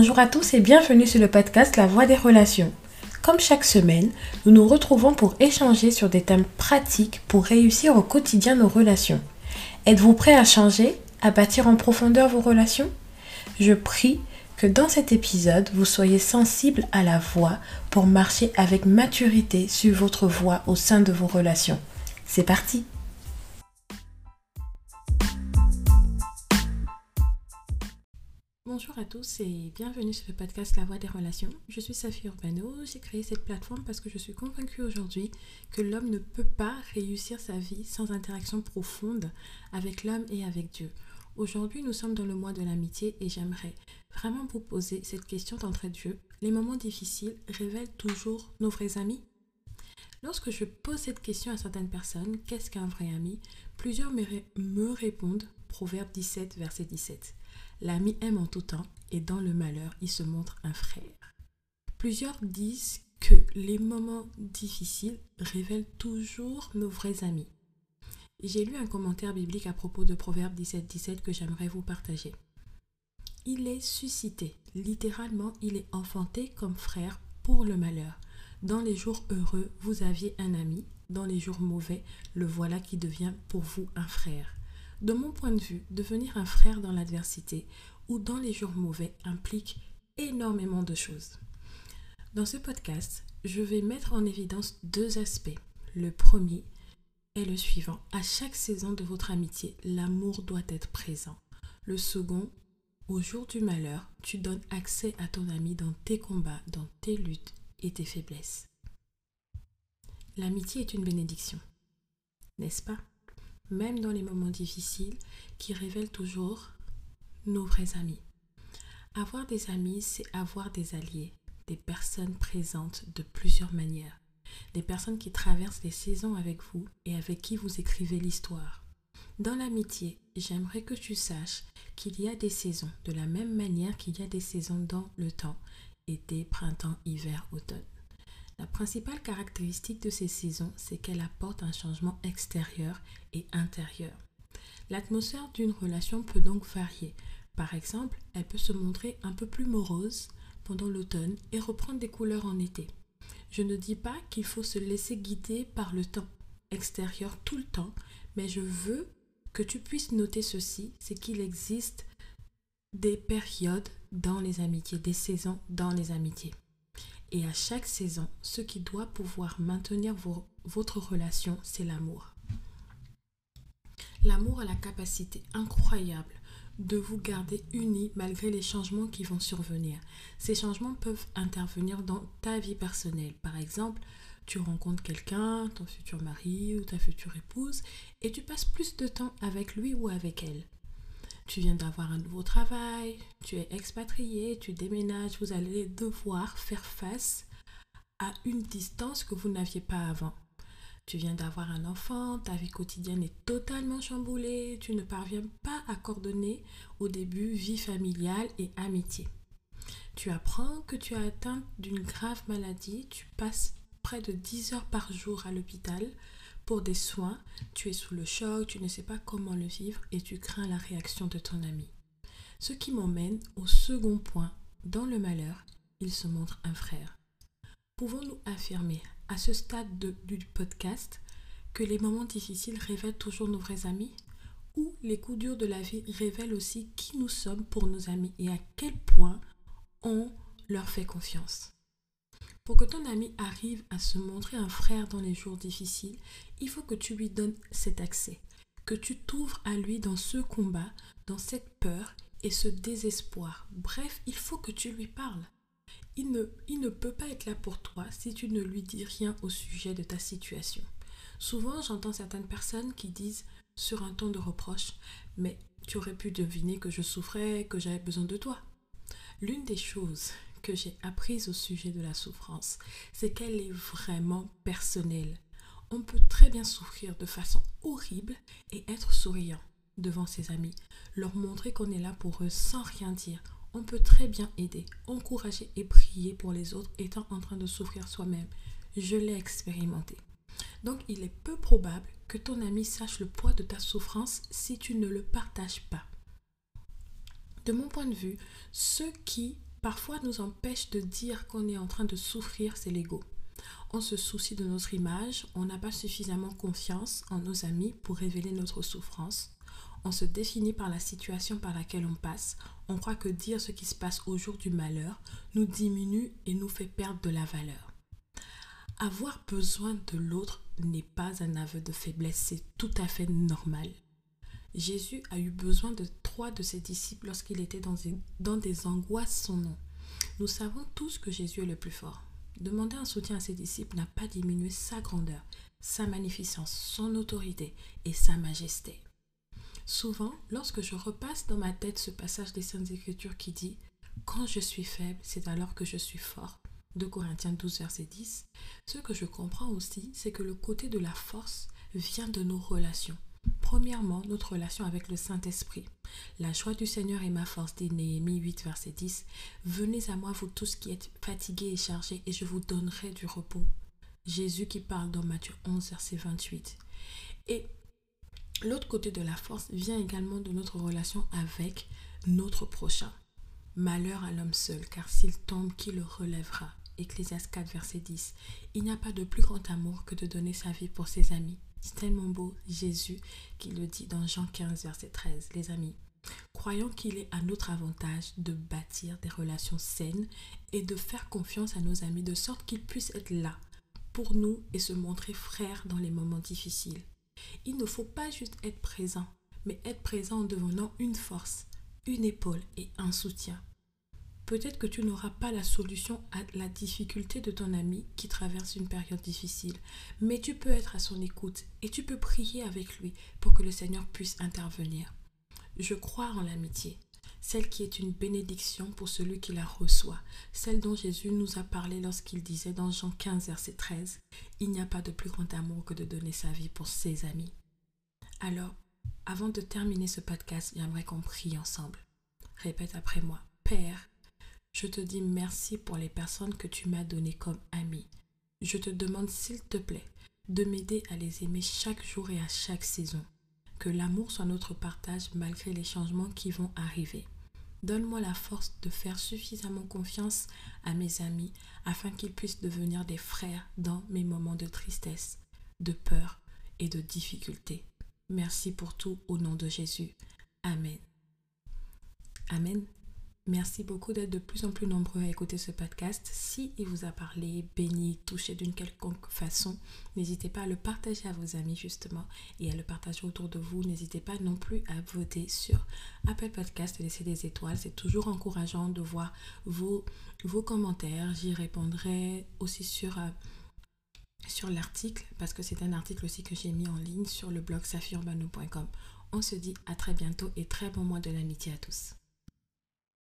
Bonjour à tous et bienvenue sur le podcast La Voix des relations. Comme chaque semaine, nous nous retrouvons pour échanger sur des thèmes pratiques pour réussir au quotidien nos relations. Êtes-vous prêt à changer, à bâtir en profondeur vos relations? Je prie que dans cet épisode, vous soyez sensible à la voix pour marcher avec maturité sur votre voie au sein de vos relations. C'est parti Bonjour à tous et bienvenue sur le podcast La Voix des Relations. Je suis Safi Urbano. J'ai créé cette plateforme parce que je suis convaincue aujourd'hui que l'homme ne peut pas réussir sa vie sans interaction profonde avec l'homme et avec Dieu. Aujourd'hui, nous sommes dans le mois de l'amitié et j'aimerais vraiment vous poser cette question d'entrée de jeu. Les moments difficiles révèlent toujours nos vrais amis? Lorsque je pose cette question à certaines personnes, qu'est-ce qu'un vrai ami? Plusieurs me répondent Proverbe 17, verset 17. L'ami aime en tout temps et dans le malheur, il se montre un frère. Plusieurs disent que les moments difficiles révèlent toujours nos vrais amis. J'ai lu un commentaire biblique à propos de Proverbe 17, 17 que j'aimerais vous partager. Il est suscité, littéralement, il est enfanté comme frère pour le malheur. Dans les jours heureux, vous aviez un ami, dans les jours mauvais, le voilà qui devient pour vous un frère. De mon point de vue, devenir un frère dans l'adversité ou dans les jours mauvais implique énormément de choses. Dans ce podcast, je vais mettre en évidence deux aspects. Le premier est le suivant. À chaque saison de votre amitié, l'amour doit être présent. Le second, au jour du malheur, tu donnes accès à ton ami dans tes combats, dans tes luttes et tes faiblesses. L'amitié est une bénédiction, n'est-ce pas? Même dans les moments difficiles qui révèlent toujours nos vrais amis. Avoir des amis, c'est avoir des alliés, des personnes présentes de plusieurs manières, des personnes qui traversent les saisons avec vous et avec qui vous écrivez l'histoire. Dans l'amitié, j'aimerais que tu saches qu'il y a des saisons, de la même manière qu'il y a des saisons dans le temps, été, printemps, hiver, automne. La principale caractéristique de ces saisons, c'est qu'elle apporte un changement extérieur et intérieur. L'atmosphère d'une relation peut donc varier. Par exemple, elle peut se montrer un peu plus morose pendant l'automne et reprendre des couleurs en été. Je ne dis pas qu'il faut se laisser guider par le temps extérieur tout le temps, mais je veux que tu puisses noter ceci, c'est qu'il existe des périodes dans les amitiés, des saisons dans les amitiés. Et à chaque saison, ce qui doit pouvoir maintenir votre relation, c'est l'amour. L'amour a la capacité incroyable de vous garder unis malgré les changements qui vont survenir. Ces changements peuvent intervenir dans ta vie personnelle. Par exemple, tu rencontres quelqu'un, ton futur mari ou ta future épouse, et tu passes plus de temps avec lui ou avec elle tu viens d'avoir un nouveau travail, tu es expatrié, tu déménages, vous allez devoir faire face à une distance que vous n'aviez pas avant. Tu viens d'avoir un enfant, ta vie quotidienne est totalement chamboulée, tu ne parviens pas à coordonner au début vie familiale et amitié. Tu apprends que tu as atteint d'une grave maladie, tu passes près de 10 heures par jour à l'hôpital, des soins, tu es sous le choc, tu ne sais pas comment le vivre et tu crains la réaction de ton ami. Ce qui m'emmène au second point. Dans le malheur, il se montre un frère. Pouvons-nous affirmer à ce stade du podcast que les moments difficiles révèlent toujours nos vrais amis? Ou les coups durs de la vie révèlent aussi qui nous sommes pour nos amis et à quel point on leur fait confiance? Pour que ton ami arrive à se montrer un frère dans les jours difficiles, il faut que tu lui donnes cet accès, que tu t'ouvres à lui dans ce combat, dans cette peur et ce désespoir. Bref, il faut que tu lui parles. Il ne, il ne peut pas être là pour toi si tu ne lui dis rien au sujet de ta situation. Souvent, j'entends certaines personnes qui disent sur un ton de reproche, mais tu aurais pu deviner que je souffrais, que j'avais besoin de toi. L'une des choses que j'ai apprise au sujet de la souffrance, c'est qu'elle est vraiment personnelle. On peut très bien souffrir de façon horrible et être souriant devant ses amis, leur montrer qu'on est là pour eux sans rien dire. On peut très bien aider, encourager et prier pour les autres étant en train de souffrir soi-même. Je l'ai expérimenté. Donc il est peu probable que ton ami sache le poids de ta souffrance si tu ne le partages pas. De mon point de vue, ceux qui parfois nous empêche de dire qu'on est en train de souffrir, c'est l'ego. On se soucie de notre image, on n'a pas suffisamment confiance en nos amis pour révéler notre souffrance. On se définit par la situation par laquelle on passe. On croit que dire ce qui se passe au jour du malheur nous diminue et nous fait perdre de la valeur. Avoir besoin de l'autre n'est pas un aveu de faiblesse, c'est tout à fait normal. Jésus a eu besoin de trois de ses disciples lorsqu'il était dans des, angoisses sans nom. Nous savons tous que Jésus est le plus fort. Demander un soutien à ses disciples n'a pas diminué sa grandeur, sa magnificence, son autorité et sa majesté. Souvent, lorsque je repasse dans ma tête ce passage des Saintes Écritures qui dit Quand je suis faible, c'est alors que je suis fort. De Corinthiens 12, verset 10. Ce que je comprends aussi, c'est que le côté de la force vient de nos relations. Premièrement, notre relation avec le Saint-Esprit. La joie du Seigneur est ma force, dit Néhémie 8, verset 10. Venez à moi, vous tous qui êtes fatigués et chargés, et je vous donnerai du repos. Jésus qui parle dans Matthieu 11, verset 28. Et l'autre côté de la force vient également de notre relation avec notre prochain. Malheur à l'homme seul, car s'il tombe, qui le relèvera? Ecclésias 4, verset 10. Il n'y a pas de plus grand amour que de donner sa vie pour ses amis. C'est tellement beau, Jésus, qui le dit dans Jean 15, verset 13, les amis. Croyons qu'il est à notre avantage de bâtir des relations saines et de faire confiance à nos amis de sorte qu'ils puissent être là pour nous et se montrer frères dans les moments difficiles. Il ne faut pas juste être présent, mais être présent en devenant une force, une épaule et un soutien. Peut-être que tu n'auras pas la solution à la difficulté de ton ami qui traverse une période difficile, mais tu peux être à son écoute et tu peux prier avec lui pour que le Seigneur puisse intervenir. Je crois en l'amitié, celle qui est une bénédiction pour celui qui la reçoit, celle dont Jésus nous a parlé lorsqu'il disait dans Jean 15, verset 13, Il n'y a pas de plus grand amour que de donner sa vie pour ses amis. Alors, avant de terminer ce podcast, j'aimerais qu'on prie ensemble. Répète après moi, Père, je te dis merci pour les personnes que tu m'as données comme amies. Je te demande s'il te plaît de m'aider à les aimer chaque jour et à chaque saison. Que l'amour soit notre partage malgré les changements qui vont arriver. Donne-moi la force de faire suffisamment confiance à mes amis afin qu'ils puissent devenir des frères dans mes moments de tristesse, de peur et de difficulté. Merci pour tout au nom de Jésus. Amen. Amen. Merci beaucoup d'être de plus en plus nombreux à écouter ce podcast. Si il vous a parlé, béni, touché d'une quelconque façon, n'hésitez pas à le partager à vos amis justement et à le partager autour de vous. N'hésitez pas non plus à voter sur Apple Podcast laisser des étoiles. C'est toujours encourageant de voir vos, vos commentaires. J'y répondrai aussi sur... Euh, sur l'article, parce que c'est un article aussi que j'ai mis en ligne sur le blog saphirbano.com. On se dit à très bientôt et très bon mois de l'amitié à tous.